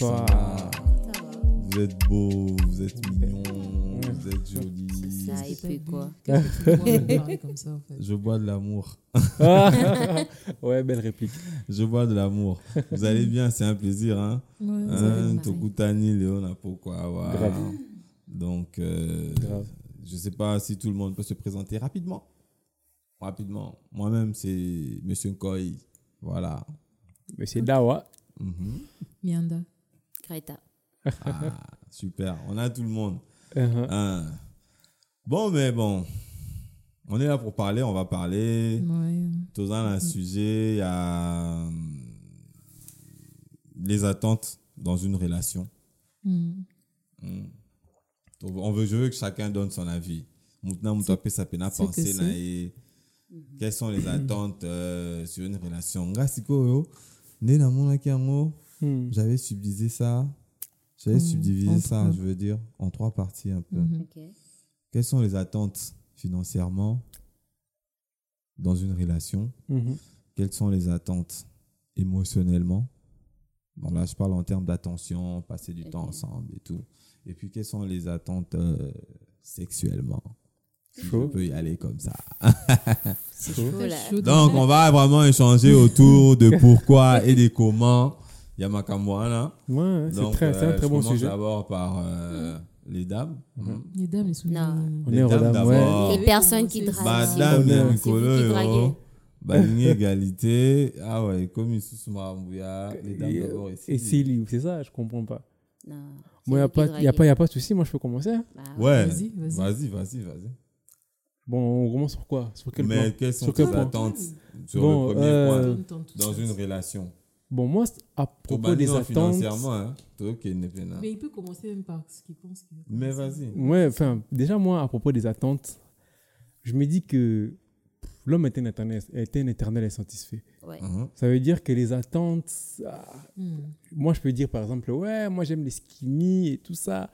Bonsoir. Vous êtes beau, vous êtes mignon, vous êtes joli. Ça, et puis quoi Je bois de l'amour. ouais, belle réplique. Je bois de l'amour. Vous allez bien, c'est un plaisir. Hein? Ouais, Hein. Tokutani, Léona, pourquoi Grave. Donc, euh, Grave. je ne sais pas si tout le monde peut se présenter rapidement. Rapidement. Moi-même, c'est Monsieur Nkoi. Voilà. Monsieur Dawa. Mhm. Mianda. Greta. Ah, super. On a tout le monde. Uh-huh. Hein. Bon, mais bon. On est là pour parler, on va parler. Ouais. Tous un un sujet, il y a euh, les attentes dans une relation. Hmm. Mm. Donc, on veut, je veux que chacun donne son avis. Maintenant, que quelles sont les attentes euh, sur une relation? Hmm. j'avais subdivisé ça. J'avais Mm. subdivisé En ça, trois. je veux dire, en trois parties un peu. Ok. Quelles sont les attentes financièrement dans une relation? Quelles sont les attentes émotionnellement? Bon, là, je parle en termes d'attention, passer du temps ensemble et tout. Et puis, quelles sont les attentes euh, sexuellement? Si Chaud. Je peux y aller comme ça. C'est Chaud. chaud là. Chaud Donc, on va vraiment échanger autour de pourquoi et des comment. Il y a Makamwana. Ouais, c'est Donc, très, c'est un euh, très je bon commence sujet. d'abord par euh, les dames. Mhm. Les dames, les. Non. On Les est dames ouais. Les personnes qui draguent. Madame C'est mikolo yo draguez. balingi égalité ah ouais comme isusu makambo ya les dames Et, d'abord euh, ici et Célie, c'est ça, je comprends pas. Non. Moi, il n'y a, pas- y a, pas- y a pas de souci, moi je peux commencer. Bah, ouais Vas-y, vas-y. vas-y vas-y vas-y Bon, on commence sur quoi? Sur quel mais quelles sont Sur tes quel point attentes sur Bon, le premier euh, point dans une relation? Bon, moi, à propos des attentes. financièrement hein toi qui n'est pas là. Mais il peut commencer même par ce qu'il pense. qu'il mais vas-y Ouais, enfin, déjà, moi, à propos des attentes, je me dis que l'homme est un éternel, est un éternel insatisfait. Ouais. Mhm. Ça veut dire que les attentes, ah, Hmm. moi, je peux dire par exemple, ouais, moi, j'aime les skinny et tout ça.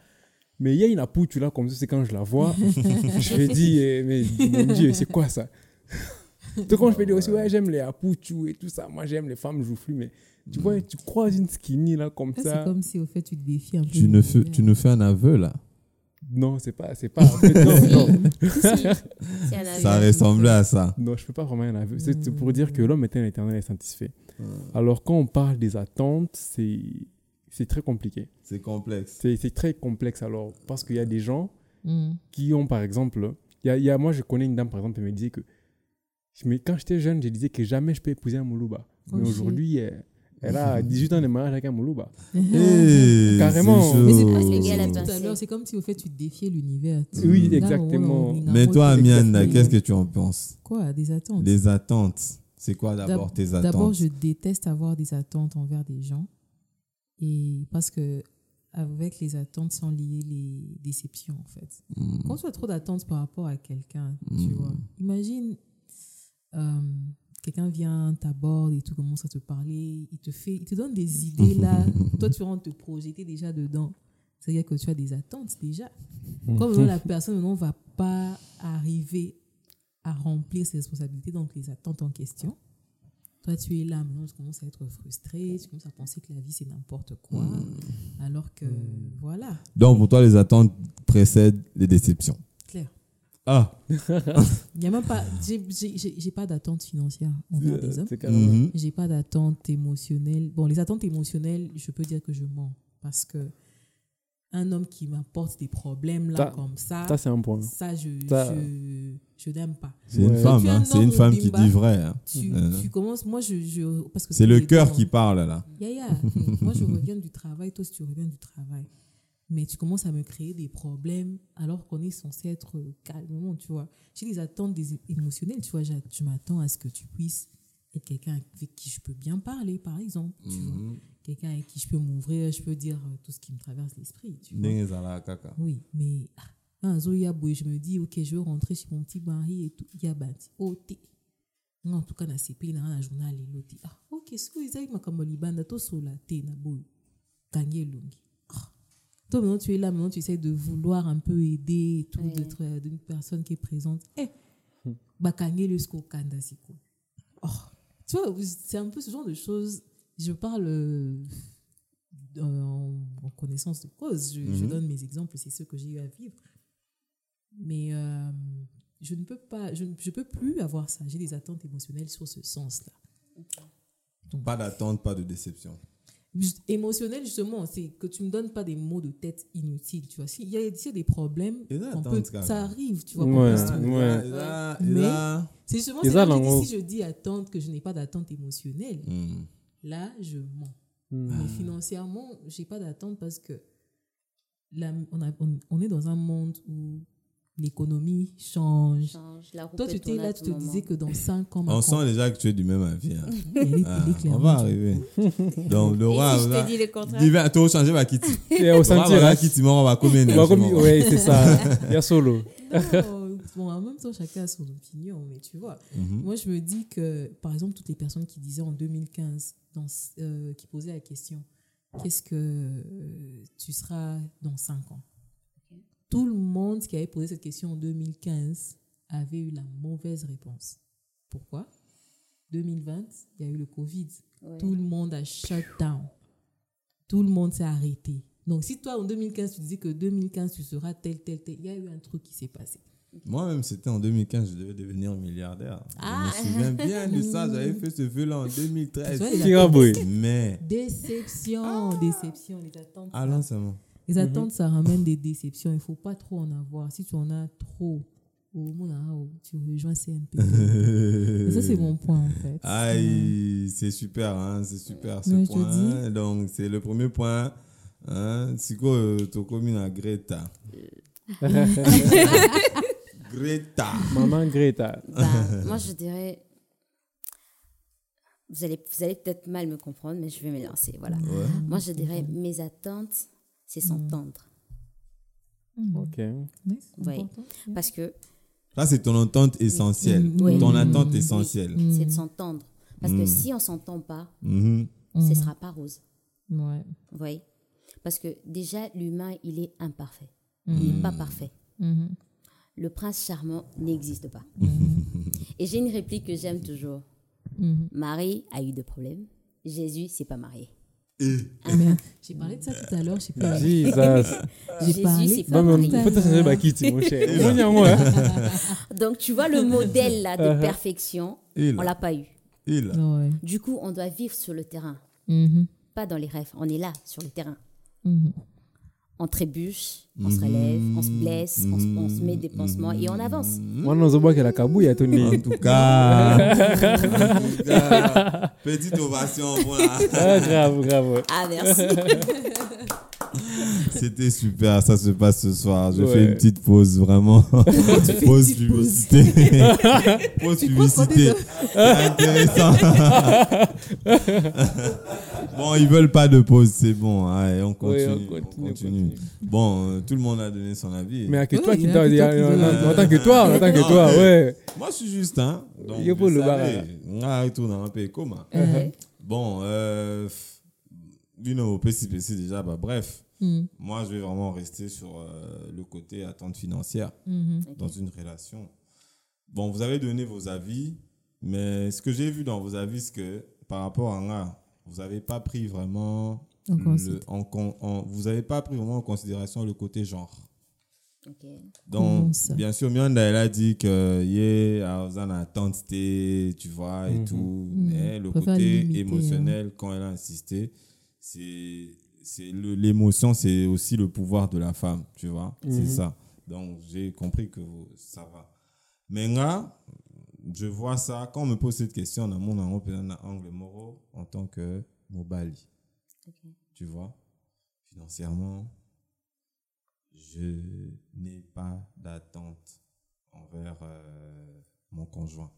Mais il y a une apouche là, comme ça, c'est quand je la vois, je me dis, eh, mais mon Dieu, c'est quoi ça? Tout quand je peux dire aussi, ouais, j'aime les apouchou et tout ça, moi, j'aime les femmes joufflues, mais tu vois, tu croises une skinny là, comme Ça, ça. C'est comme si, au fait, tu te défies un peu. tu ne fais tu nous fais un aveu là Non, c'est pas, c'est pas. en fait, non, non. Ça ressemblait à ça Non, je peux pas vraiment un aveu. C'est c'est pour dire que l'homme est un éternel insatisfait. Alors, quand on parle des attentes, c'est c'est très compliqué. c'est complexe C'est c'est très complexe alors, parce qu'il y a des gens qui ont, par exemple, il y a, il y a- moi, je connais une dame, par exemple, elle me disait que mais quand j'étais jeune, je disais que jamais je peux épouser un Moulouba. Oh, Mais aujourd'hui, elle, elle a 18 ans de mariage avec un Moulouba. Carrément. c'est Mais c'est pas ce que comme si, au fait, tu défiais l'univers. Oui, exactement. mais toi Mianda Exactement. qu'est-ce que tu en penses? Quoi Des attentes? les attentes c'est quoi d'abord D'ab- tes attentes? D'abord, je déteste avoir des attentes envers des gens. Et parce que avec les attentes sont liées les déceptions, en fait. Hmm. Quand tu as trop d'attentes par rapport à quelqu'un, tu Mm. vois, imagine, euh, quelqu'un vient, t'aborde et tout, commence à te parler, il te fait, il te donne des idées là, toi tu rentres te projeter déjà dedans. C'est-à-dire que tu as des attentes déjà. Comme maintenant, la personne ne va pas arriver à remplir ses responsabilités, donc les attentes en question. Toi, tu es là, maintenant, tu commences à être frustré, tu commences à penser que la vie, c'est n'importe quoi. Hmm. Alors que, voilà, donc pour toi les attentes précèdent les déceptions clair. Ah Il y a même pas, j'ai- j'ai j'ai- j'ai pas d'attente financière envers des hommes. Mhm. J'ai pas d'attente émotionnelle. Bon, les attentes émotionnelles, je peux dire que je mens. Parce que un homme qui m'apporte des problèmes là, Ça- comme ça, Ça, c'est un point. ça, je, Ça- je, je n'aime pas. C'est une Ouais. femme, hein, c'est une femme qui dit vrai. hein. Tu, Euh. tu commences, moi, je. je parce que C'est le cœur qui parle là. Ya, ya. Moi, je reviens du travail, toi, si tu reviens du travail. Mais tu commences à me créer des problèmes alors qu'on est censé être calmement, tu vois. J'ai des attentes des émotionnelles, tu vois. Je m'attends à ce que tu puisses être quelqu'un avec qui je peux bien parler, par exemple. Tu vois. Mhm. Quelqu'un avec qui je peux m'ouvrir, je peux dire euh, tout ce qui me traverse l'esprit, tu vois. Oui, mais ah, un il je me dis, ok, je veux rentrer chez mon petit mari et tout. Il y a bâti. Oh, t'es. En tout cas, na CP, na na journal et l'autre. Ah, ok, ce que ils ont makambo libanda, to sola, te na boy. Toi, maintenant, tu es là, maintenant, tu essaies de vouloir un peu aider et tout, Ouais. d'être euh, d'une personne qui est présente. Eh, bah, Kanye le. Oh. Tu vois, c'est un peu ce genre de choses. Je parle euh, en, en connaissance de cause. Je, je Mhm. donne mes exemples, c'est ceux que j'ai eu à vivre. Mais euh, je ne peux pas, je ne je peux plus avoir ça. J'ai des attentes émotionnelles sur ce sens-là. Pas d'attente, pas de déception. Émotionnel, justement, c'est que tu me donnes pas des mots de tête inutiles, tu vois. S'il y a, s'il y a des problèmes, on peut- ça arrive, tu vois. Ouais. Ouais. là, Mais- là, C'est justement c'est là que si je dis attente, que je n'ai pas d'attente émotionnelle, hmm. là, je mens. Hmm. Mais financièrement, j'ai pas d'attente parce que là, on, a- on- on est dans un monde où l'économie change. Change, la roue Toi, tu étais là, tu te moment. disais que dans 5 ans, ma On sent déjà que tu es du même avis. hein. est- Ah, on va arriver. Donc, roi, si je te dis le contraire? Il va tout changer, va quitter. Et au hein. quitter, on va combien Bah, comme- ouais, c'est ça. Il y a solo. Non, bon, en même temps, chacun a son opinion, mais tu vois. Mhm. Moi, je me dis que, par exemple, toutes les personnes qui disaient en 2015, dans, euh, qui posaient la question, qu'est-ce que euh, tu seras dans 5 ans? Tout le monde qui avait posé cette question en 2015 avait eu la mauvaise réponse. Pourquoi? 2020, il y a eu le Covid. Ouais. Tout le monde a shut down. Tout le monde s'est arrêté. Donc, si toi, en 2015, tu disais que 2015, tu seras tel, tel, tel, il y a eu un truc qui s'est passé. Moi-même, c'était en 2015, je devais devenir milliardaire. Ah. Je me souviens bien de ça. J'avais fait ce vœu-là en Tu vois, 2013. les Tira attentes- boy. Mais, Déception, déception, les attentes. ça- allons seulement. Les attentes, ça ramène des déceptions. Il ne faut pas trop en avoir. Si tu en as trop, au moment où tu rejoins CNP. Ça, c'est mon point, en fait. Aïe, c'est super, hein, c'est super ce te point. Donc, c'est le premier point. Hein, Siko, Tokomi na Greta. Greta. Maman Greta. Bah, moi, je dirais. Vous allez, vous allez peut-être mal me comprendre, mais je vais me lancer. Voilà. Ouais. Moi, je dirais mes attentes, c'est s'entendre. Ok. Oui. Parce que Là, c'est ton entente essentielle. Mm, Oui. Ton mm, attente mm, essentielle. mm, c'est de s'entendre. Parce que Mm. si on s'entend pas, Mhm. ce mhm. sera pas rose. Ouais. Vous voyez Parce que déjà, l'humain, il est imparfait. Il n'est pas parfait. Mhm. Le prince charmant n'existe pas. Mhm. Et j'ai une réplique que j'aime toujours. Marie a eu des problèmes. Jésus s'est pas marié. J'ai parlé de ça tout à l'heure, je sais pas. Jesus. J'ai Jésus parlé. pas changer ma kit, mon cher. Hein. Donc, tu vois, le modèle là, Uh-huh. de perfection, Il. on l'a pas eu. Du coup, on doit vivre sur le terrain, Mhm. pas dans les rêves. On est là, sur le terrain. On trébuche, on se relève, on se blesse, on, se- on se met des pansements et on avance. Moi, non, je vois qu'elle a kabouille à Tony. En tout cas, en tout cas, petite ovation. Voilà. Ah, grave, grave. Ah, merci. C'était super, ça se passe ce soir. Je Ouais. fais une petite pause, vraiment. pause publicité. pause publicité. Intéressant. bon, ils veulent pas de pause, c'est bon. Allez, on continue. on on continue, on continue. continue. Bon, euh, tout le monde a donné son avis. Mais à que Ouais, toi qui y a t'a que dit, toi qui en tant que toi, en tant que toi, ouais. Moi, je suis juste, hein. Donc, Il y a pas vous le bar, on va retourner un peu comment. Ouais. Bon, euh, you know, petit, petit déjà, bah, bref. Mhm. Moi, je vais vraiment rester sur euh, le côté attente financière Mhm. dans une relation. Bon, vous avez donné vos avis, mais ce que j'ai vu dans vos avis, c'est que par rapport à là, vous n'avez pas pris vraiment En le, considération. en, con- en- vous n'avez pas pris vraiment en considération le côté genre. Donc, bien sûr, Mianda, elle a dit que, yeah, on a tenté, tu vois, et Mhm. tout. Mais le côté limiter, émotionnel, quand elle a insisté, c'est, c'est le- l'émotion, c'est aussi le pouvoir de la femme, tu vois. C'est Mhm. ça. Donc, j'ai compris que ça va. Mais là, je vois ça, quand on me pose cette question, dans mon angle, angle moraux, en tant que Mobali, tu vois, financièrement, je n'ai pas d'attente envers euh, mon conjoint.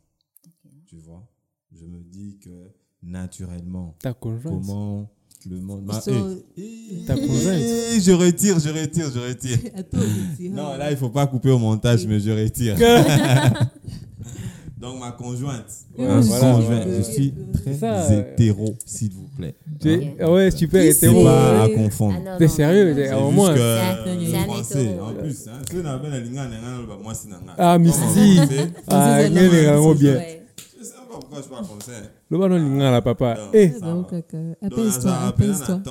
Tu vois, je me dis que naturellement, Ta conjointe. comment le monde m'a. So- Ta conjointe. eh, je retire, je retire, je retire. Attends, Non, ah. là, il faut pas couper au montage, mais je retire. Donc, ma conjointe. Ouais, ma voilà, conjointe, je suis très Ça, euh, hétéro, s'il vous plaît. Tu es- Ok. ah ouais, super C'est hétéro. pas à confondre. Ah T'es sérieux, non. au C'est moins. C'est un- que c'est un français, en plus, hein, n'avaient la ligne en bah, c'est. Ah, fait Ah, c'est la yango langue, bien. Je sais pas pourquoi je parle français. Le ballon linga la papa. Eh. Donc, Apaise-toi, apaise-toi.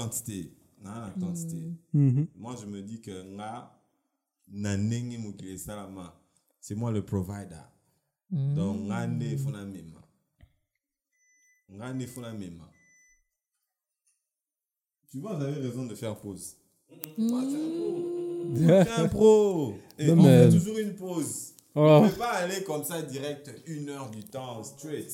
Mhm. moi je me dis que c'est moi le provider donc nde efuna mema tu vois vous avez raison de faire pause Moi, c'est un pro. C'est un pro et on fait toujours une pause Oh, on peut pas aller comme ça direct une heure du temps straight.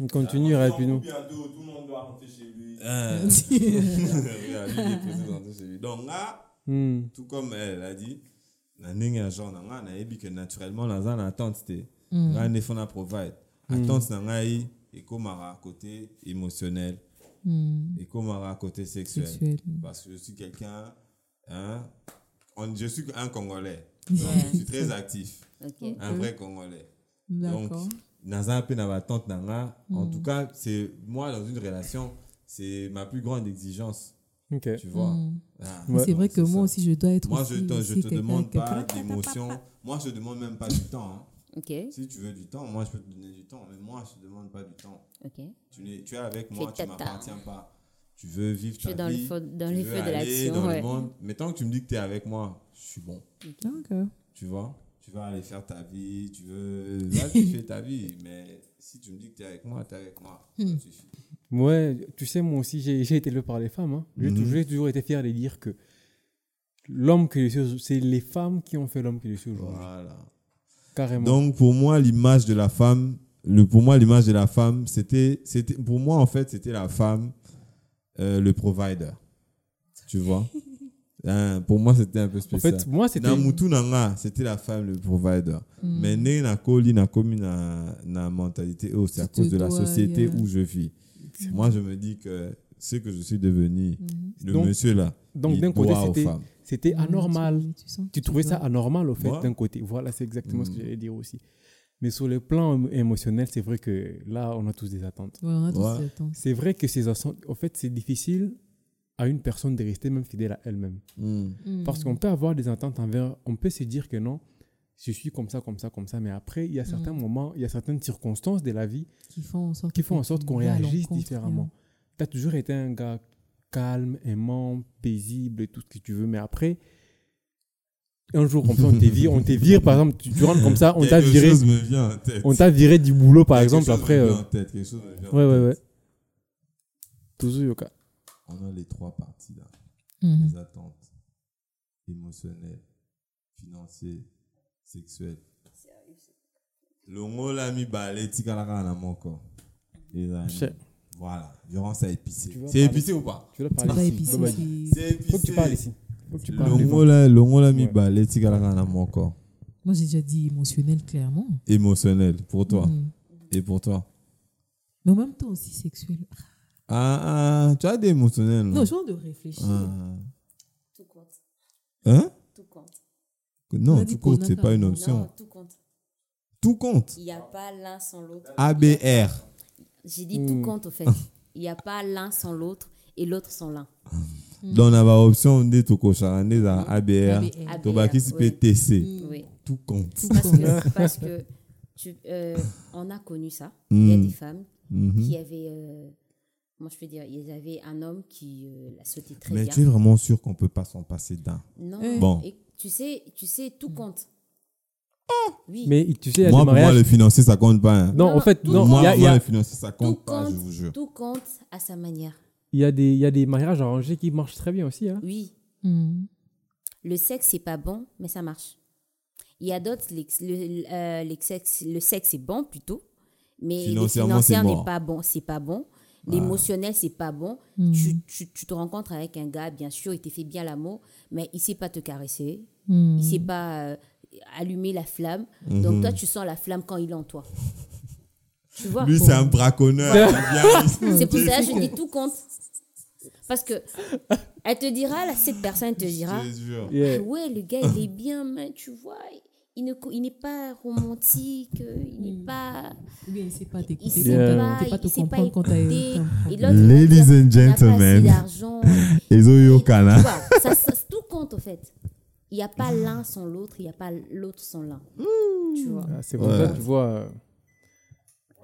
On continue rapidement. bientôt tout le monde doit rentrer chez lui. Regarde, lui, il est pressé de rentrer chez lui. Donc nga Hmm. tout comme elle a dit ya genre na ke naturellement na attente te fo na provide. Attente na ngai ekomaka côté émotionnel. Ekomaka côté sexuel. Sexuel. parce que je suis quelqu'un hein, on- je suis un congolais. Donc je suis très actif Un vrai congolais donc D'accord. naza mpe na batante na nga en tout cas c'est moi dans une relation c'est ma plus grande exigence tu vois Ah, Mais c'est vrai que moi ça. aussi, je dois être. Moi, aussi, je te, je te demande pas d'émotion. Moi, je te demande même pas du temps. hein. Si tu veux du temps, moi, je peux te donner du temps. Mais moi, je te demande pas du temps. Tu, n'es- tu es avec moi, Fais tu m'appartiens pas. Tu veux vivre Tu es ta dans le vie. feu- dans tu les veux feux de aller l'action, dans le ouais. monde. Mais tant que tu me dis que tu es avec moi, je suis bon. D'accord. Tu vois? Tu vas aller faire ta vie. Tu veux. Là, tu fais ta vie. Mais si tu me dis que tu es avec moi, tu es avec moi. Ça suffit. Ouais, tu sais, moi aussi, j'ai été élevé par les femmes. hein. J'ai Mhm. toujours, j'ai toujours été fier de dire que l'homme que je suis, c'est les femmes qui ont fait l'homme que je suis aujourd'hui. Voilà. Carrément. Donc pour moi, l'image de la femme, le, pour moi, l'image de la femme, c'était, c'était, pour moi en fait, c'était la femme, euh, le provider. Tu vois? Hein, Pour moi, c'était un peu en spécial. fait, moi, c'était. na mutu na nga c'était la femme le provider mais ndenge nakoli nakomi na, na mentalité oh, c'est à cause de la société yeah. où je vis moi je me dis que ce que je suis devenu le Donc- monsieur là Donc, il d'un côté, c'était femmes. c'était Ouais, anormal. tu- trouvais ça anormal, au fait, d'un côté. Voilà, c'est exactement ce que Mm. j'allais dire aussi. Mais sur le plan émo- émotionnel, c'est vrai que là, on a tous des attentes. Ouais, on a tous Ouais. ces attentes. C'est vrai que ces attentes, en fait, c'est difficile à une personne de rester même fidèle à elle-même. Mm. Mm. Parce qu'on peut avoir des attentes envers, on peut se dire que non, je suis comme ça, comme ça, comme ça, mais après, il y a certains moments, il y a certaines circonstances de la vie qui font en sorte, qui font en que sorte tu qu'on réagisse l'encontre, différemment. Tu as toujours été un gars calme, aimant, paisible, et tout ce que tu veux, mais après, un jour, comme ça, on te vire, on par exemple, tu, tu rentres comme ça, on t'a viré, en on t'a viré du boulot, par Quelque exemple, chose après. me euh, vient en tête, quelque chose me vient en ouais, ouais, ouais. tête. Toujours yoka. On a les trois parties là Mhm. les attentes émotionnelles, financières, sexuelles. longo la mibale tikalaka na moko ezali Cher. voilà durant ça épicé c'est parler- épicé ou pas? Tu C'est parlé pas ici. épicé, c'est- épicé Faut que tu parles ici. Faut que tu parles longo devant. la la Ouais. mibale tikalaka Moi, j'ai déjà dit émotionnel, clairement. émotionnel pour toi Mhm. et pour toi? Mais en même temps aussi sexuel. Ah, ah tu as des émotionnels Non, je de réfléchir. Ah. Tout compte. hein? Tout compte. non On a tout compte a c'est pas une option Non, tout compte. tout compte? Il n'y a pas l'un sans l'autre. ABR J'ai dit Hmm. tout compte, au fait. Il n'y a pas l'un sans l'autre et l'autre sans l'un. donc na baoption nde tokoshaka nde ezala abr ABR. tobakisi mpe oui. tc tout compte Parce que, parce que tu, euh, on a connu ça. Il y a des femmes Mhm. qui avaient. euh, moi, je peux dire, ils avaient un homme qui euh, la sautait très mais bien. tu es vraiment sûr qu'on peut pas s'en passer d'un? Non, Eh. Bon. et tu sais, tu sais, tout compte. Oui, Mais tu sais, il y moi pour moi mariages. le financier ça compte pas hein. Non, Non, en fait, tout non. moi, Il y a, pour il y moi a- le financier ça tout compte pas je compte, vous jure tout compte à sa manière. il y a des, il y a des mariages arrangés qui marchent très bien aussi. Hein. Oui, Mhm. le sexe, c'est pas bon, mais ça marche. Il y a d'autres, l'ex- le, euh, le sexe, le sexe est bon plutôt, mais le Financièrement, c'est financier n'est pas bon, c'est pas bon. L'émotionnel, c'est pas bon. Mhm. Tu, tu, tu te rencontres avec un gars, bien sûr, il te fait bien l'amour, mais il sait pas te caresser, Mhm. il sait pas euh, allumer la flamme. Mhm. Donc toi, tu sens la flamme quand il est en toi. Tu vois? Lui c'est un braconneur. C'est pour ça que je dis tout compte. Parce que elle te dira, là, cette personne te dira, jure Yeah. Ah ouais, le gars, il est bien, mais tu vois, il ne co- il n'est pas romantique, euh, il n'est pas... Ou bien il ne sait pas Il t'écouter. sait quand t'as- pas, il sait pas il te sait pas comprendre quand t'as- Et l'autre, il Ladies dire, and il n'a pas assez gentlemen. d'argent. ezoyokana Tu vois, ça, ça- tout compte, au fait. Il n'y a pas l'un sans l'autre, il n'y a pas l'autre sans l'un. Tu vois. Ah, C'est pour Ouais. ça, tu vois. euh,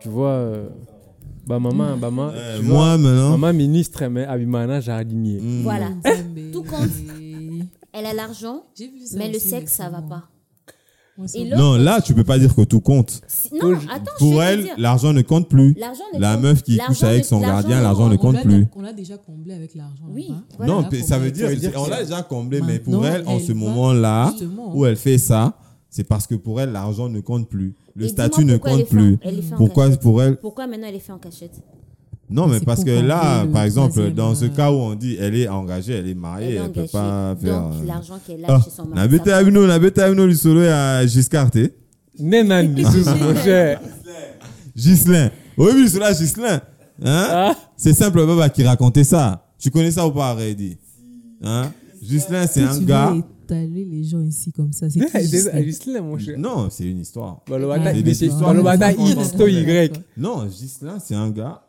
Tu vois. euh, Bah, maman, maman, Euh, tu vois, moi, maintenant. maman ministre, mais Abimana jardinier. Voilà. Tout compte. Elle a l'argent, mais le sexe, ça va pas. Et Non, là, tu peux pas dire que tout compte. Si- Non, Faut- attends, je Pour elle, l'argent ne compte plus. L'argent ne La compte- meuf qui l'argent couche avec ne- son gardien, l'argent ne on compte l'a- plus. On l'a déjà comblé avec l'argent. Oui, là-bas. voilà. Non, On l'a ça veut dire, Ça veut dire on que l'a déjà comblé, mais Maintenant, pour elle, en elle ce va- moment-là, Justement. où elle fait ça, c'est parce que pour elle, l'argent ne compte plus. Le Et statut dis-moi ne pourquoi elle compte est fait en- plus. elle est fait en Pourquoi cachette. pour elle Pourquoi maintenant elle est fait en cachette? Non, mais parce que là, le par exemple, dans ce euh, cas où on dit elle est engagée, elle est mariée, Elle elle peut pas faire. Donc euh, l'argent qu'elle a Ah, chez son mari. na bete ça abino, na bete abino lisolo ya Giscard, te. Nenan, bisous, mon cher. Ghislain. Oui, oui, cela Ghislain. Hein? Ah. C'est simple Baba qui racontait ça. Tu connais ça ou pas, Reddy? Hein? Ghislain, c'est un tu gars. veux étaler les gens ici comme ça, c'est C'est Gislain mon cher. Non, c'est une histoire. C'est il des histoires. Non, Ghislain, c'est un gars.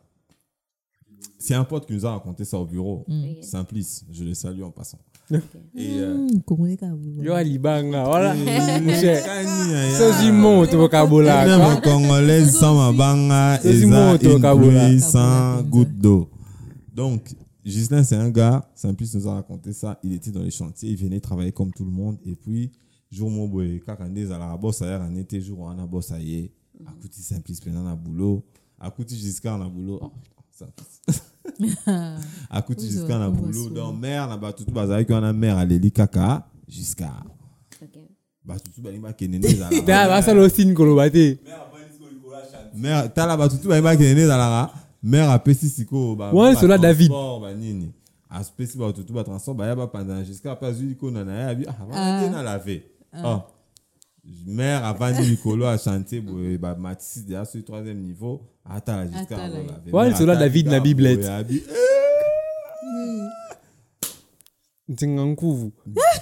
C'est un pote qui nous a raconté ça au bureau. Ok. Simplice, je le salue en passant. Et. euh, Congolais, quand vous- Yo, Alibanga, voilà. ya. Sozi monte vocabola. Une congolaise sans mabanga Ça, et c'est ça, sans goutte d'eau. Donc, Gislain, c'est un gars, Simplice nous a raconté ça. Il était dans les chantiers, il venait travailler comme tout le monde. Et puis, jour mon boy, kakande à la bosse ailleurs en été, jour on a bosse ailleurs. À côté Simplice, pendant la boulot. À côté Giscard, na boulot. À na on voit boulot. Dans mer, na batutu, bazali, qu'on a mer Kaka. Ok. Batutu, la- Da, basala osine kolobate. mare tala batutu bayebaki ene ezalaka mare apesi sikoyo Wana sola David. banini apesi batutu batransport baya bapanzana jusqu'à mpe azwi likona na ye abi vana na lave oh. mare avandi likolo ya chantier boye bamatisi deya soki troisième niveau Mare sola atali David na boye, abi. Ntinga nkuvu.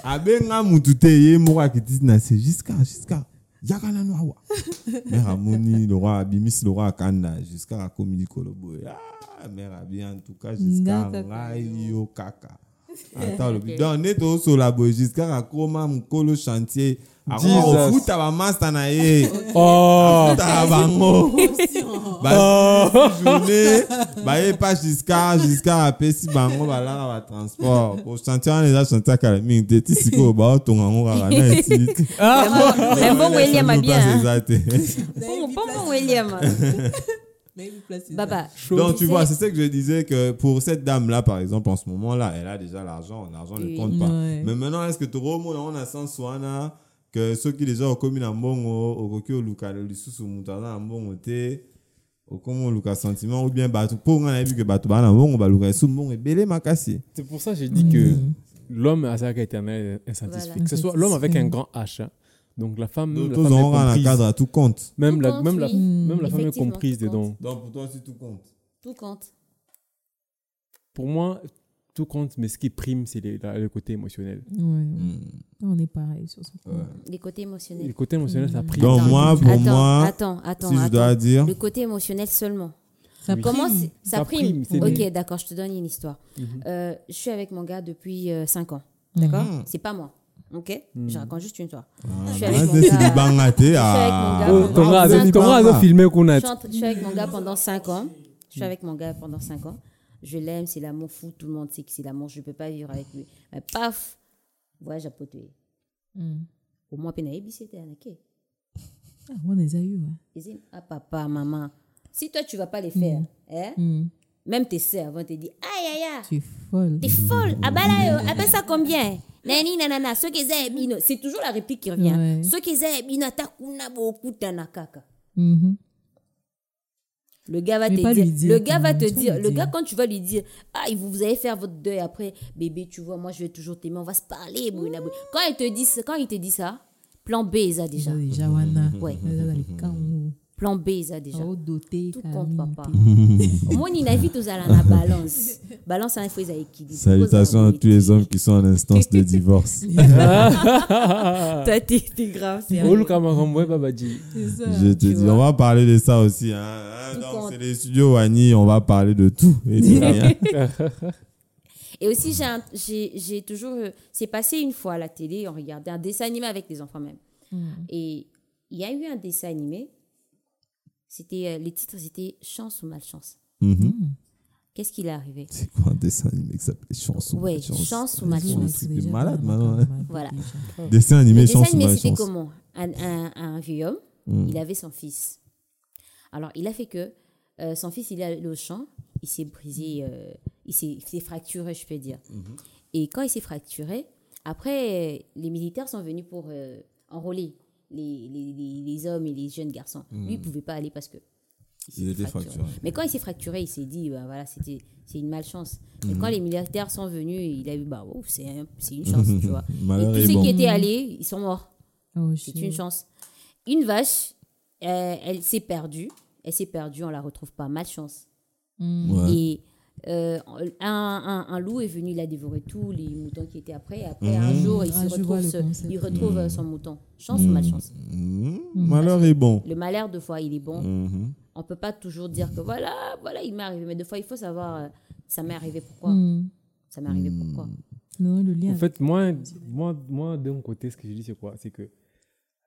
abenga mutu te ye moko akitisi na se jusqu'à jusqu'à. Yaka nanu awa. Mare amoni le roi abimisi le roi akanda jusqu'à akomi likolo boye ah, mare abi en tout cas jusqu'à ngai yo kaka. Ata olobi donc nde tozosola boye jusqu'à akoma mokolo chantier akoma Jesus. kofuta bamaster na ye Oh. afutaka bango journée baye pa jusqu'à jusqu'à apesi bango balaka batransport po chantier wana eza chantier akala mingi te ti sikoyo baotonga yango kaka na esili te Mais bon, William a bien. hein. eza te Baba. Donc, tu vois, c'est ça que je disais que pour cette dame-là, par exemple, en ce moment-là, elle a déjà l'argent. L'argent ne compte pas. Ouais. Mais maintenant, est-ce que tu remontes on a sens soana que ceux qui déjà ont commis un bon au koki oluka le lisusu mutu aza na mbongo te okomi oluka sentiment ou bien bato mpo nga nayebi ke bato baa na mbongo baluka esu mbongo ebele makasi C'est pour ça que j'ai dit que l'homme a sa éternel insatisfait. Voilà. Que ce soit l'homme avec un grand H. hein. Donc la femme, la femme est na comprise. cadre à tout compte Même Tout la, compte, même la, même la femme est comprise dedans. donc pour toi aussi tout compte Tout compte. Pour moi, tout compte, mais ce qui prime, c'est les- le côté émotionnel. Ouais. Hmm. On est pareil sur ce point. Ouais. Les côtés émotionnels. Le côté émotionnel, ça prime. donc Attends, moi pour attends, moi Attends, attends. si je attends. dois dire Le côté émotionnel seulement. Ça Oui. Comment prime. c'est- ça, Ça prime, prime, Ok, d'accord, je te donne une histoire. Mhm. Euh, je suis avec mon gars depuis 5 ans. D'accord Mhm. C'est pas moi. Ok Je raconte juste une histoire. Ah, Je suis avec mon gars. avec mon gars. Oh, gars, gars, Je qu'on a. suis, en- je suis avec mon gars pendant 5 ans. Je suis avec mon gars pendant 5 ans. Je l'aime, c'est l'amour fou. Tout le monde sait que c'est l'amour. Je ne peux pas vivre avec lui. Mais paf, voyage à poté. Mm. Au moins, à c'était un ok. Ah, on les a eu, ouais. Ils disent, ah papa, maman, si toi tu vas pas les faire, hein, Mm. même tes sœurs vont te dire, aïe aïe aïe, Tu es folle. t'es folle, ah bah là, yo, appelle ça combien? Nani nanana, ceux qui aiment c'est toujours la réplique qui revient. Ouais. Ceux qui aiment bino, takuna beaucoup tanakaka. Mhm. Le gars va Mais te dire, le gars quand va te tu vas dire, lui le dire. gars quand tu vas lui dire, ah, vous, vous allez faire votre deuil après, bébé, tu vois, moi je vais toujours t'aimer, on va se parler, bouina. Quand il te dit, ça- quand il te dit ça, plan B, ça déjà, Déjà, déjà, wana. Ouais. Plan B, ça déjà. doté, Tout compte, papa. Au moins, il invite aux la balance. Balance, il faut les équilibrer. Salutations à tous les hommes qui sont en instance de divorce. Toi, t'es grave, c'est Oh. Je te dis, on va parler de ça aussi. Hein. Hein, c'est les studios Wani, on va parler de tout et de rien. Et aussi, j'ai toujours. euh, C'est passé une fois à la télé, on regardait un dessin animé avec les enfants même. Mm. Et il y a eu un dessin animé C'était euh, les titres c'était chance ou malchance. Mhm. Qu'est-ce qui est arrivé? C'est quoi un dessin animé qui s'appelait Chance ou Ouais, Malchance? Chance ou malchance. c'est malade, pas maintenant, hein. Voilà. Dessin animé Le dessin Chance ou animé, c'était Malchance? comment? Un, un, un vieux homme, Mm. il avait son fils. Alors, il a fait que euh, son fils, il est allé au champ, il s'est brisé, euh, il s'est il s'est fracturé, je peux dire. Mhm. Et quand il s'est fracturé, après, les militaires sont venus pour euh, enrôler les, les, les, les hommes et les jeunes garçons. Lui, il ne pouvait pas aller parce que. Il était fracturé. Mais quand il s'est fracturé, il s'est dit, bah, voilà, c'était c'est une malchance. Mais Mhm. quand les militaires sont venus, il a vu, bah, oh, c'est un- c'est une chance, tu vois. Malheur et tous ceux bon. qui étaient allés, ils sont morts. Oh, C'est une chance. Une vache, euh, elle s'est perdue. Elle s'est perdue, on la retrouve pas. Malchance. Ouais. Et euh, un, un- un loup est venu, il a dévoré tous les moutons qui étaient après. Et après, Mhm. un jour, il, Ah, se retrouve, ce- il retrouve euh, son mouton. Chance ou malchance Mhm. Malheur est bon. Le malheur, deux fois, il est bon. On peut pas toujours dire que voilà, voilà, il m'est arrivé. Mais deux fois, il faut savoir, euh, ça m'est arrivé pourquoi? Ça m'est arrivé pourquoi? Non, le lien. En fait, moi, moi, moi d'un côté, ce que je dis, c'est quoi? C'est que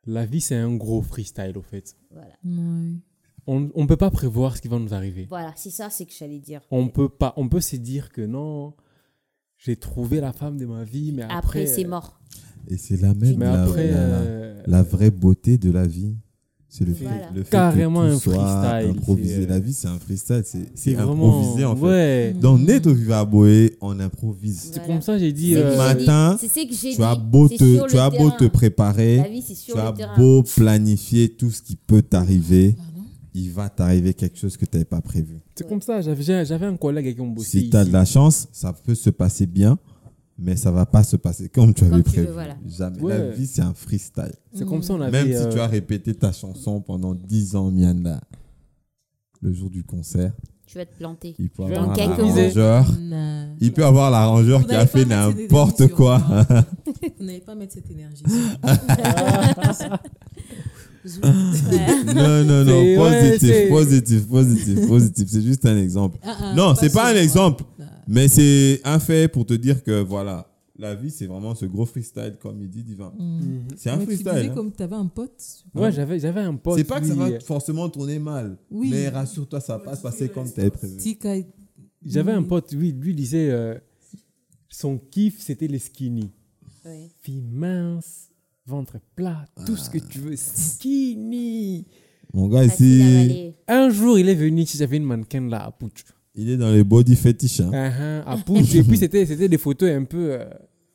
la vie, c'est un gros freestyle, au fait. Voilà. Ouais. On ne peut pas prévoir ce qui va nous arriver. Voilà, c'est ça, c'est que j'allais dire. On peut pas, on peut se dire que non, j'ai trouvé la femme de ma vie, mais après, Après, c'est mort. Et c'est la même Mais la, après, la- euh, la vraie beauté de la vie. C'est le fait, Voilà. le fait Carrément que tout un soit freestyle, improvisé. c'est, euh, La vie, c'est un freestyle. C'est c'est c'est vraiment, improvisé, en fait. ouais. Dans Neto Viva Boé, on improvise. C'est Voilà. comme ça, j'ai dit. Le euh, dit- matin, c'est ce que j'ai Tu as beau te, tu as beau te préparer, La vie, c'est sur tu le as terrain. beau planifier tout ce qui peut t'arriver, il va t'arriver quelque chose que tu n'avais pas prévu. C'est comme ça, j'avais j'avais un collègue avec qui on bossait. Si tu as de la chance, ça peut se passer bien, mais ça va pas se passer comme tu avais tu prévu. veux, voilà. Jamais. Ouais. La vie, c'est un freestyle. C'est comme ça, on avait. Même si euh, tu as répété ta chanson pendant 10 ans, Mianda, le jour du concert, Tu vas te planter. il peut avoir l'arrangeur. Non. Il peut avoir l'arrangeur qui a fait n'importe quoi. Vous n'allez pas mettre cette énergie. non, non, non. Ouais, Positif, positif, positif, positif. C'est juste un exemple. Ah, ah, Non, c'est pas un exemple. Ah. Mais c'est un fait pour te dire que voilà, la vie, c'est vraiment ce gros freestyle, comme il dit Divin. mhm. C'est un Mais tu freestyle. disais hein. comme tu avais un pote. Ouais, j'avais j'avais un pote. C'est pas que ça va euh, forcément tourner mal. Oui. Mais rassure-toi, ça va pas se passer comme tu avais prévu. Tika. J'avais un pote, oui, lui disait euh, son kiff, c'était les skinny. Ouais. Fille mince, ventre plat, tout ce que tu veux, skinny. Mon gars ici. Un jour, il est venu ici, j'avais une mannequin là à Pouch. il est dans les body fetish. hein. Uh-huh, à Pouch. Et puis, c'était c'était des photos un peu euh,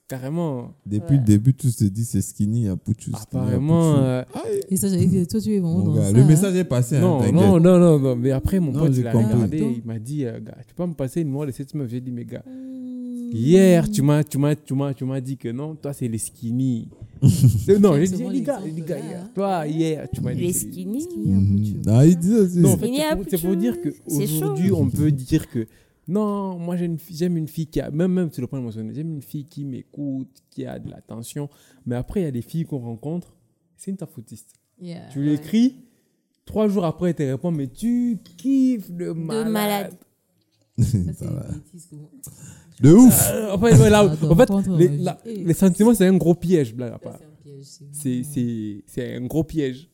carrément. Depuis le début, tout se dit c'est skinny à skinny à Apparemment. Euh, Et ça, j'avais dit, toi, tu es vraiment dans gars, ça. le hein. message est passé. hein, non, non, non, non, non. Mais après, mon Non, pote, il a compris. regardé, il m'a dit euh, gars, tu peux me passer une numéro de cette meuf J'ai dit, mais gars, hier, tu m'as, tu m'as, tu m'as, tu m'as dit que non, toi, c'est les skinny. Non, j'ai dit, Exactement les gars, les gars, hier, toi, hier, tu m'as dit. Les skinny. Mhm. Ah, il dit ça aussi. Non, en fait, c'est pour, dire qu'aujourd'hui, on peut dire que non, moi une j'aime une fille qui a, même, même sur le plan émotionnel, j'aime une fille qui m'écoute, qui a de l'attention. Mais après, il y a des filles qu'on rencontre, c'est une tafoutiste. Yeah. Tu lui écris, trois jours après, elle te répond, mais tu kiffes de malade. malade. Ça, moi- De ouf. Euh, en fait, ouais, là, Attends, en fait, attends, attends, les, la- sentiments, c'est un gros piège, blague à part. C'est un c'est C'est, gros piège.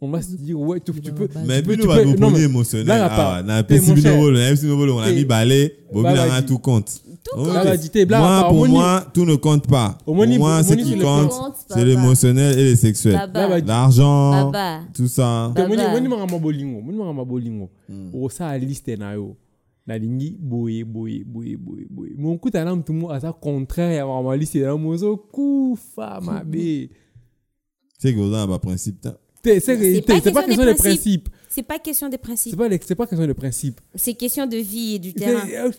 On va se dire, ouais, tu, tu peux. Mais tu peux- peux- va nous non, prendre mais- émotionnel. là, là, Ah, na Eh, mon cher. na on a Eh, mis balai, bah, vas-y. tout compte. Ok. Là, là, à Moi, pour moi, tout ne compte pas. Pour moi, ce qui sur le compte, compte, c'est papa. l'émotionnel et. Baba. Là, bah, L'argent, Baba. tout ça. Te moni Baba. moni manga bolingo moni manga bolingo osala liste na yo nalingi boye boye boye boye boye mokuta na mutu mo aza contraire ya makambo na yo mozokufa mabe C'est que vous avez un principe. hein. Te- pas te- c'est pas question de principe C'est pas question des c'est principes. pas les- c'est pas question de principe C'est question de vie et du terrain. C'est- euh,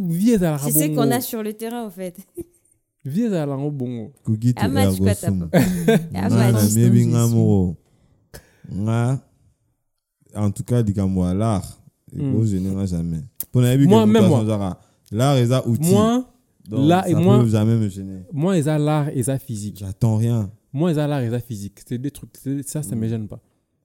vie ezalaka C'est ce qu'on a bongo sur le terrain, en fait. vie ezalaka ngo bongo Kuki to Ama ergo chukata sum. pa. Nga Ama na chukata. miebi nga moko. Nga, en tout cas, likambo ya l'art. Ekozene nga jamais. Mpo nayebi ke Moi, même moi. azonzaka, l'art eza outil. moi Donc, là, ça et peut moi- jamais me gêner. moi eza l'art eza physique J'attends rien. moi eza l'art eza physique c'est des trucs c'est- ça Mm. ça me gêne pas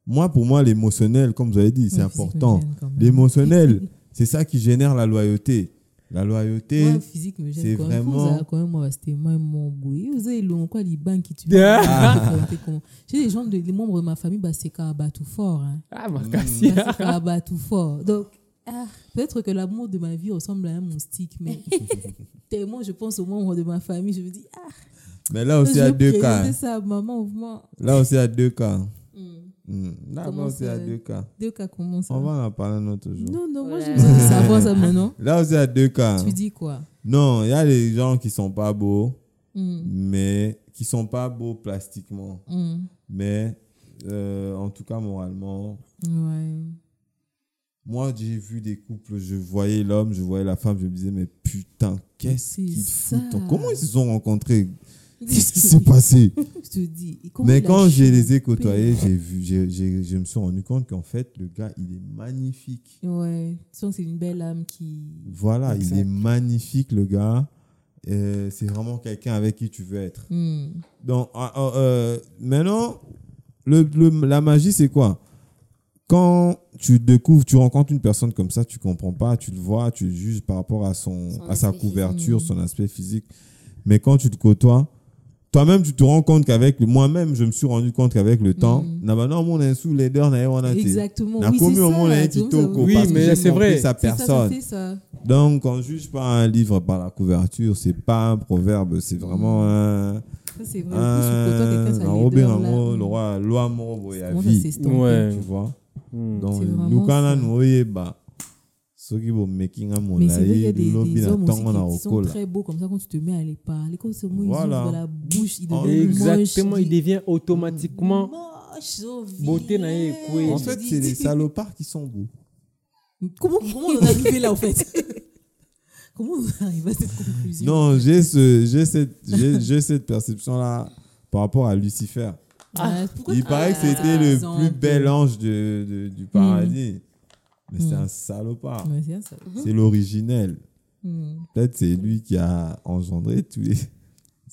Moi, pour moi, l'émotionnel, comme vous avez dit, c'est important. L'émotionnel, c'est ça qui génère la loyauté. La loyauté, Moi, physique me c'est gêne quand même. vraiment- quand même, moi, c'était moi, mon boy. Vous avez le quoi, les banques qui tuent. Ah. J'ai des gens, de- les membres de ma famille, bah, c'est tout fort. Hein. Ah, Bah, Marcassia. c'est Karaba tout fort. Donc, ah, peut-être que l'amour de ma vie ressemble à un moustique, mais tellement je pense aux membres de ma famille, je me dis, ah, mais là aussi, il y a deux cas. ça maman. Là aussi, il y a deux cas. Hmm. Là aussi, il y a ça- deux cas. Deux cas, comment ça On va en parler un autre jour. Non, non, moi, besoin de savoir ça maintenant. Là aussi, il y a deux cas. Tu dis quoi? Non, il y a des gens qui sont pas beaux, Hmm, mais qui sont pas beaux plastiquement. hmm. Mais euh, en tout cas, moralement, Ouais. moi, j'ai vu des couples, je voyais l'homme, je voyais la femme, je me disais, mais putain, qu'est-ce C'est qu'ils foutent Comment ils se sont rencontrés? Qu'est-ce qui s'est passé? Je te dis. et comment Mais quand je les ai côtoyés, j'ai vu, je me suis rendu compte qu'en fait, le gars, il est magnifique. Ouais, c'est une belle âme qui. Voilà, il est magnifique, le gars. Euh, c'est vraiment quelqu'un avec qui tu veux être. Hmm. Donc, ah, ah, euh, maintenant, le, le- la magie, c'est quoi? Quand tu découvres, tu rencontres une personne comme ça, tu comprends pas, tu le vois, tu le juges par rapport à, son, Son à sa couverture, physique. son aspect physique. Mais quand tu te côtoies, toi-même, tu te rends compte qu'avec le- moi-même, je me suis rendu compte qu'avec le temps, Mm. na maintenant, mon leader, na on a été. Exactement. Na commis c'est au monde un Oui, mais c'est vrai. sa C'est ça, ça personne. Donc, on juge pas un livre par la couverture, c'est pas un proverbe, c'est vraiment un, Ça, c'est vrai. Un, un Robin Hmm. le roi, loi boy à Comment ça vie, tu vois. Hmm. Donc, nous, quand on a noué, bah, ceux qui vont making un Mais c'est vrai qu'il y a des, hommes aussi qui, sont là. très beaux comme ça quand tu te mets à les parler. Quand ce mot ils Voilà. ouvrent la bouche, ils En- deviennent Exactement, moches, il devient automatiquement. ils Beauté na. En fait, c'est les salopards qui sont beaux. Comment, comment on est arrivé là, en fait? Comment on est arrivé à cette conclusion? Non, j'ai ce, j'ai cette, j'ai, j'ai cette perception-là par rapport à Lucifer. Ah, Il paraît que c'était le plus bel ange de, de- du paradis. Mais c'est un salopard. C'est ça. L'originel. Hmm. Peut-être c'est lui qui a engendré tous les.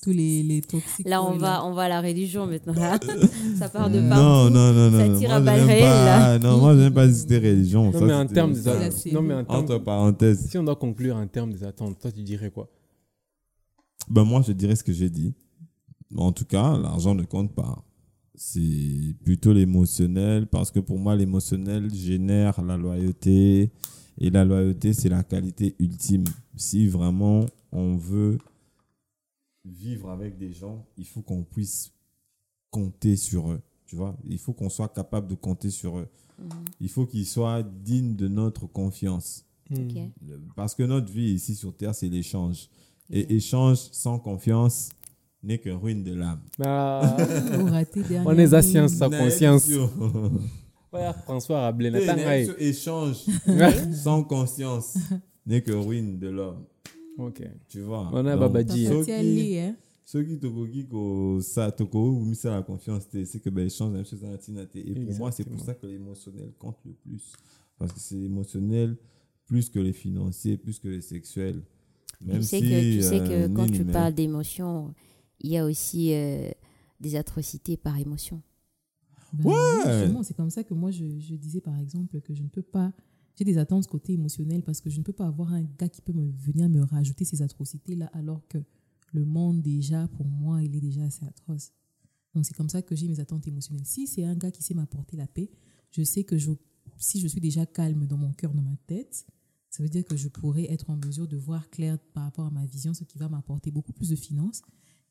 Tous les, les toxiques. Là, on va, on va à la religion maintenant. Là. ça part de Non, partout. non, non, non. Ça non. tire Moi, à je balles réelles, pas. là. Non, moi, je n'aime pas citer religion. Non, Ça, mais en termes des ça, attentes. Non, mais en termes- Entre parenthèses. Si on doit conclure en termes des attentes, toi, tu dirais quoi? Ben, moi, je dirais ce que j'ai dit. En tout cas, l'argent ne compte pas. C'est plutôt l'émotionnel parce que pour moi, l'émotionnel génère la loyauté. Et la loyauté, c'est la qualité ultime. Si vraiment on veut vivre avec des gens, il faut qu'on puisse compter sur eux. Tu vois, il faut qu'on soit capable de compter sur eux. Il faut qu'ils soient dignes de notre confiance. Hmm. Parce que notre vie ici sur Terre, c'est l'échange. Et échange sans confiance n'est que ruine de l'âme. Ah, dernière On est à science, sa conscience. François Rabelais, Nathan, échange sans conscience n'est que ruine de l'homme. Ok. Tu vois. On a ceux qui- allé, hein. ceux qui te qui ko ça te ko ou mis ça la confiance c'est que ben échange même chose dans la et pour moi c'est pour ça que l'émotionnel compte le plus parce que c'est l'émotionnel plus que les financiers plus que les sexuels même Tu sais si, que, tu sais euh, que quand tu parles d'émotion, il y a aussi euh, des atrocités par émotion. Ben oui, Ouais. justement, c'est comme ça que moi, je, je disais par exemple que je ne peux pas. J'ai des attentes côté émotionnel parce que je ne peux pas avoir un gars qui peut me, venir me rajouter ces atrocités-là alors que le monde, déjà, pour moi, il est déjà assez atroce. Donc, c'est comme ça que j'ai mes attentes émotionnelles. Si c'est un gars qui sait m'apporter la paix, je sais que je, si je suis déjà calme dans mon cœur, dans ma tête, ça veut dire que je pourrais être en mesure de voir clair par rapport à ma vision, ce qui va m'apporter beaucoup plus de finances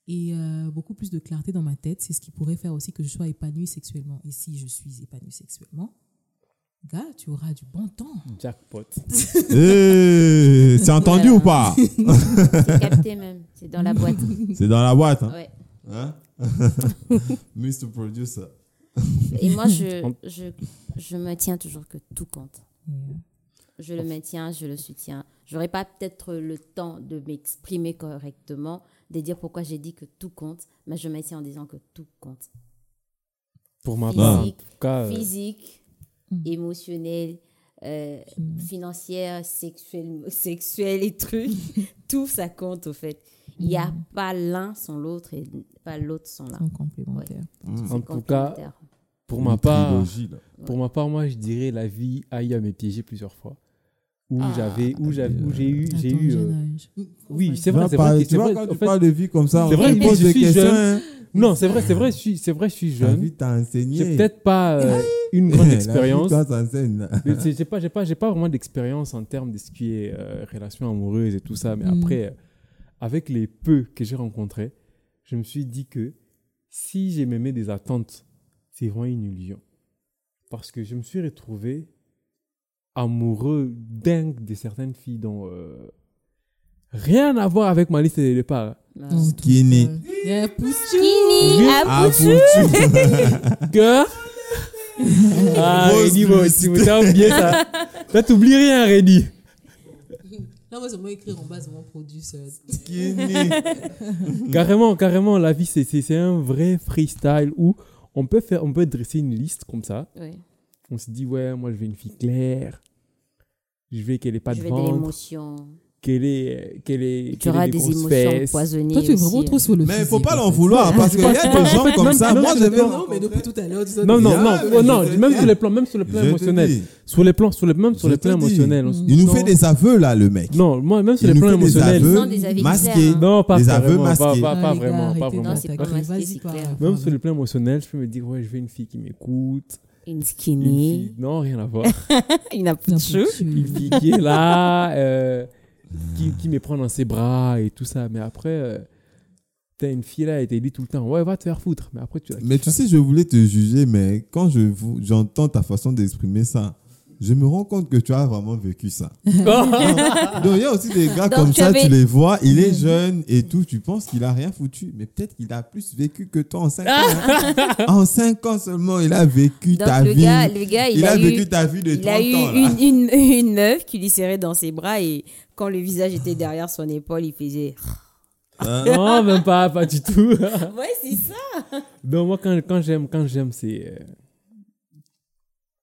et euh, beaucoup plus de clarté dans ma tête. C'est ce qui pourrait faire aussi que je sois épanouie sexuellement. Et si je suis épanouie sexuellement, gars, tu auras du bon temps. Jackpot. Eh, c'est entendu ou pas? C'est capté même, c'est dans la boîte. c'est dans la boîte hein, Ouais. Hein? Mr Producer Et moi, je, je, je me tiens toujours que tout compte. Je le maintiens, je le soutiens. J'aurais pas peut-être le temps de m'exprimer correctement, de dire pourquoi j'ai dit que tout compte, mais je maintiens en disant que tout compte. Pour ma part, en Physique, tout cas, euh, physique, Mm. émotionnel, euh, Mm. financière, sexuelle, sexuelle et trucs, tout ça compte au fait. Il n'y a pas l'un sans l'autre et pas l'autre sans l'un. sont complémentaires. C'est en tout cas, complémentaire. pour ma part, Trilogie, pour ma part, moi, je dirais la vie a eu à me piéger plusieurs fois. Où j'avais, où j'avais, où j'ai eu, j'ai Attends, eu. jeune euh, âge. oui, c'est vrai, c'est vrai. tu c'est vois, vrai, quand tu fait- parles de vie comme ça, c'est on vrai, pose je des suis questions. jeune. hein. Non, c'est vrai, c'est vrai, je suis, c'est vrai, je suis jeune. J'ai peut-être pas euh, une grande expérience. J'ai pas, j'ai pas, j'ai pas vraiment d'expérience en termes de ce qui est euh, relations amoureuses et tout ça. Mais Mm. après, euh, avec les peu que j'ai rencontrés, je me suis dit que si j'ai m'aimé des attentes, c'est vraiment une illusion. Parce que je me suis retrouvé amoureux dingue de certaines filles dont euh, rien à voir avec ma liste de départ. Skinny. Yeah, Skinny, Ah, à. Que? Ah, Reddy, bon, tu me t'as oublié ça. Là, t'oublies rien, Reddy. Non, moi, c'est moi écrire en bas de mon produit. Skinny. carrément, carrément, la vie, c'est- c'est c'est un vrai freestyle où on peut, faire, on peut dresser une liste comme ça. Oui. On se dit, ouais, moi, je veux une fille claire. Je veux qu'elle ait pas Je de ventre, qu'elle ait, qu'elle ait, Tu auras des émotions fesses. empoisonnées. Toi, tu es aussi. vraiment trop sur le Mais il faut pas en l'en vouloir parce qu'il y a des gens comme ça. Moi, je le plan- Non, mais depuis tout à l'heure, Non, non, non, je oh, non, même sur les plans, même sur le plan émotionnel. Sur les plans, sur le, même sur émotionnels. on se- Il nous fait des aveux là, le mec. Non, moi, même sur les plans des émotionnels. aveux Non, des avis masqués. hein. Non, pas aveux Ah, vraiment, pas vraiment. Pas parle. Même sur le plan émotionnel, je peux me dire, ouais, je veux une fille qui m'écoute. Une Une skinny. fille... Non, rien à voir. Une a Non, plus de cheveux. tu- une fille qui est là, euh, qui, qui me prend dans ses bras et tout ça. Mais après, euh, t'as une fille là, elle te dit tout le temps, ouais, va te faire foutre. Mais après, tu Mais tu sais, je voulais te juger, mais quand je j'entends ta façon d'exprimer ça, je me rends compte que tu as vraiment vécu ça. Donc il y a aussi des gars Donc, comme tu ça, avais- tu les vois, il est jeune et tout, tu penses qu'il a rien foutu, mais peut-être qu'il a plus vécu que toi en 5 ans. hein. en 5 ans seulement, il a vécu Donc ta le vie. gars, le gars, il, il, a, a, vécu eu, ta vie de il 30 a eu ans. là. une, une, une meuf qui lui serrait dans ses bras et quand le visage était derrière son épaule, il faisait. Hein? Non, même pas, pas du tout. Ouais, c'est ça. non, moi, quand, quand j'aime, quand j'aime, c'est. euh,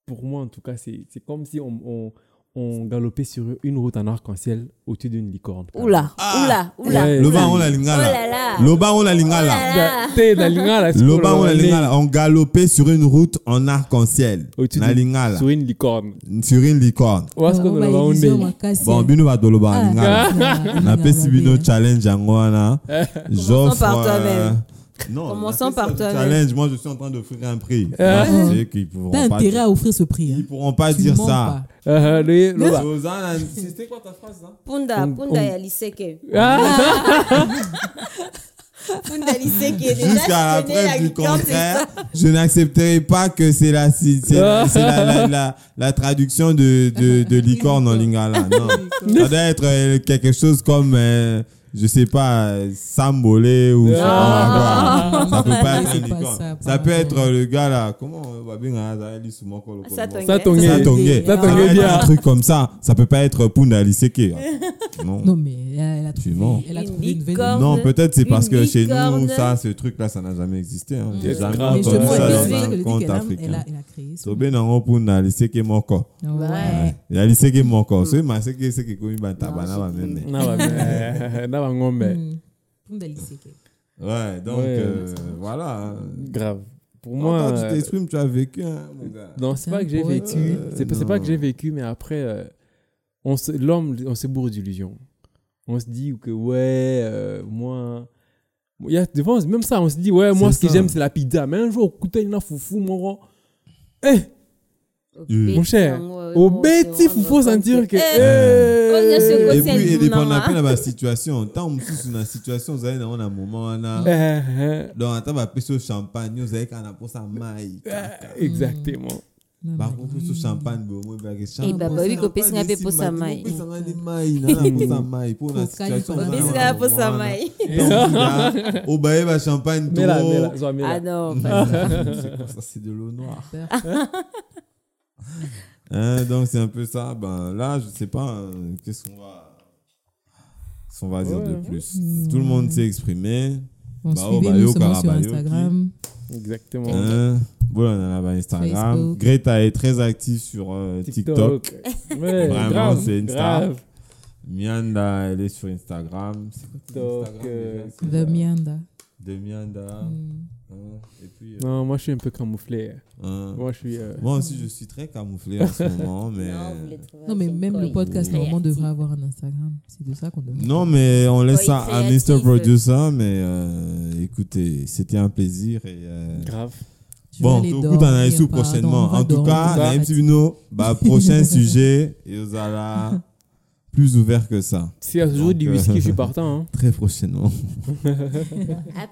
pour moi, en tout cas, c'est c'est comme si on, on, on galopait sur une route en arc-en-ciel au-dessus d'une licorne. Oula, Ah. oula, oula. On oula. la Oh lingala. là là. Loba, on la lingala. là. T'es dans l'ingala, c'est Loba, pour on la le- lingala. On galopait sur une route en arc-en-ciel. Au-dessus La d'une- lingala. Sur une licorne. Sur une licorne. Où est-ce qu'on Oh, va bah, on on est. Bon, bino va doloba Ah, lingala. na pesi bino challenge yango wana j'offre par toi-même. Non Commençons par toi-même. challenge. Moi je suis en train d'offrir un prix. Ah. qu'ils pourront T'as pas intérêt à offrir ce prix. ils Hein. pourront pas Tu dire ça. Euh, le- le- Rosanna, c'était quoi ta phrase là Punda, On- Punda on- ya liseke. Ah, Punda liseke est déjà jusqu'à la preuve du contraire je n'accepterai pas que c'est la traduction de, de, de licorne en lingala. Non. Ça doit être euh, quelque chose comme euh, je sais pas sambolé ou quoi. ça peut pas être C'est un licorne ça, ça peut être le gars là comment on va bien ça, il Ça connaît. Ça tongue. tongue. Ça tongue. Ça Ça tongue va être bien. un truc comme ça ça peut pas être Punda Liseke hein. non Non, mais elle a trouvé, elle a Une trouvé une licorne. non peut-être c'est parce Une que chez nous ça ce truc là ça n'a jamais existé hein. des grave. animaux Mais comme comme ça elle dans un elle africain a- elle a créé ce tobe nango Punda Liseke moko Ouais. ya liseke moko so maseke seke komi bantabana Non, bameme na ba- euh, na bangombe. Hmm. Punda Liseke. ouais donc Ouais. euh, voilà hein. Grave. Pour moi moi. tu euh, t'exprimes tu as vécu hein, mon gars Non, c'est pas que j'ai vécu. Euh, C'est pas, c'est pas non. que j'ai vécu, mais après, euh, on se- l'homme, on se bourre d'illusions. On se dit que, ouais, euh, moi. Il y a, des fois, même ça, on se dit, ouais, moi, C'est ce que j'aime, c'est la pizza. Mais un jour, écoute, il y a foufou, mon gars. Eh, Mon cher, au bon, bête, c'est il faut sentir que. Eh, eh, on et puis Celle edépendant Nana. mpe na basituation ntango mosusu na situation ozali nango na moment eh, eh, donc ata bapesi yo champagne na mposa mai kaka. Exactement. Non, bakopesi yo champagne boye omoi Eh, bah, bah, oui, kopesi nga mpe mposa mai. opesanga nde mai nana mposa mai mpo na Kokali situation koza oza Bisi na nga moment posa wana. mai. Donc, obaye bachampagne Mela, mela, trop zoa, mela. Ah non. Ça c'est de l'eau noire Hein, donc c'est un peu ça ben là je sais pas hein, qu'est-ce qu'on va qu'on va dire de plus? Tout le monde s'est exprimé On Bah, oh, bah, suivez-nous seulement sur Instagram. Exactement. Hein, voilà, on a Instagram. Facebook. Greta est très active sur euh, TikTok. Ouais, Vraiment, c'est une star. Mianda, elle est sur Instagram. C'est quoi Instagram euh, The Mianda. De Mianda. Hmm. Hein, Et puis, euh, Non, moi, je suis un peu camouflé. hein. Moi, je suis. euh, Moi aussi, je suis très camouflé en ce moment, mais. Non, mais même le podcast, normalement, devrait avoir un Instagram. C'est de ça qu'on devrait. Non, mais on laisse ça à. Mr. Producer, mais euh, écoutez, c'était un plaisir et. euh, grave. Bon, tout coup, on a sous prochainement. En tout dormir. cas. Naïm Tibino, bah, prochain sujet, et vous allez plus ouvert que ça. Y a toujours Donc, du whisky, je suis partant. hein. Très prochainement. À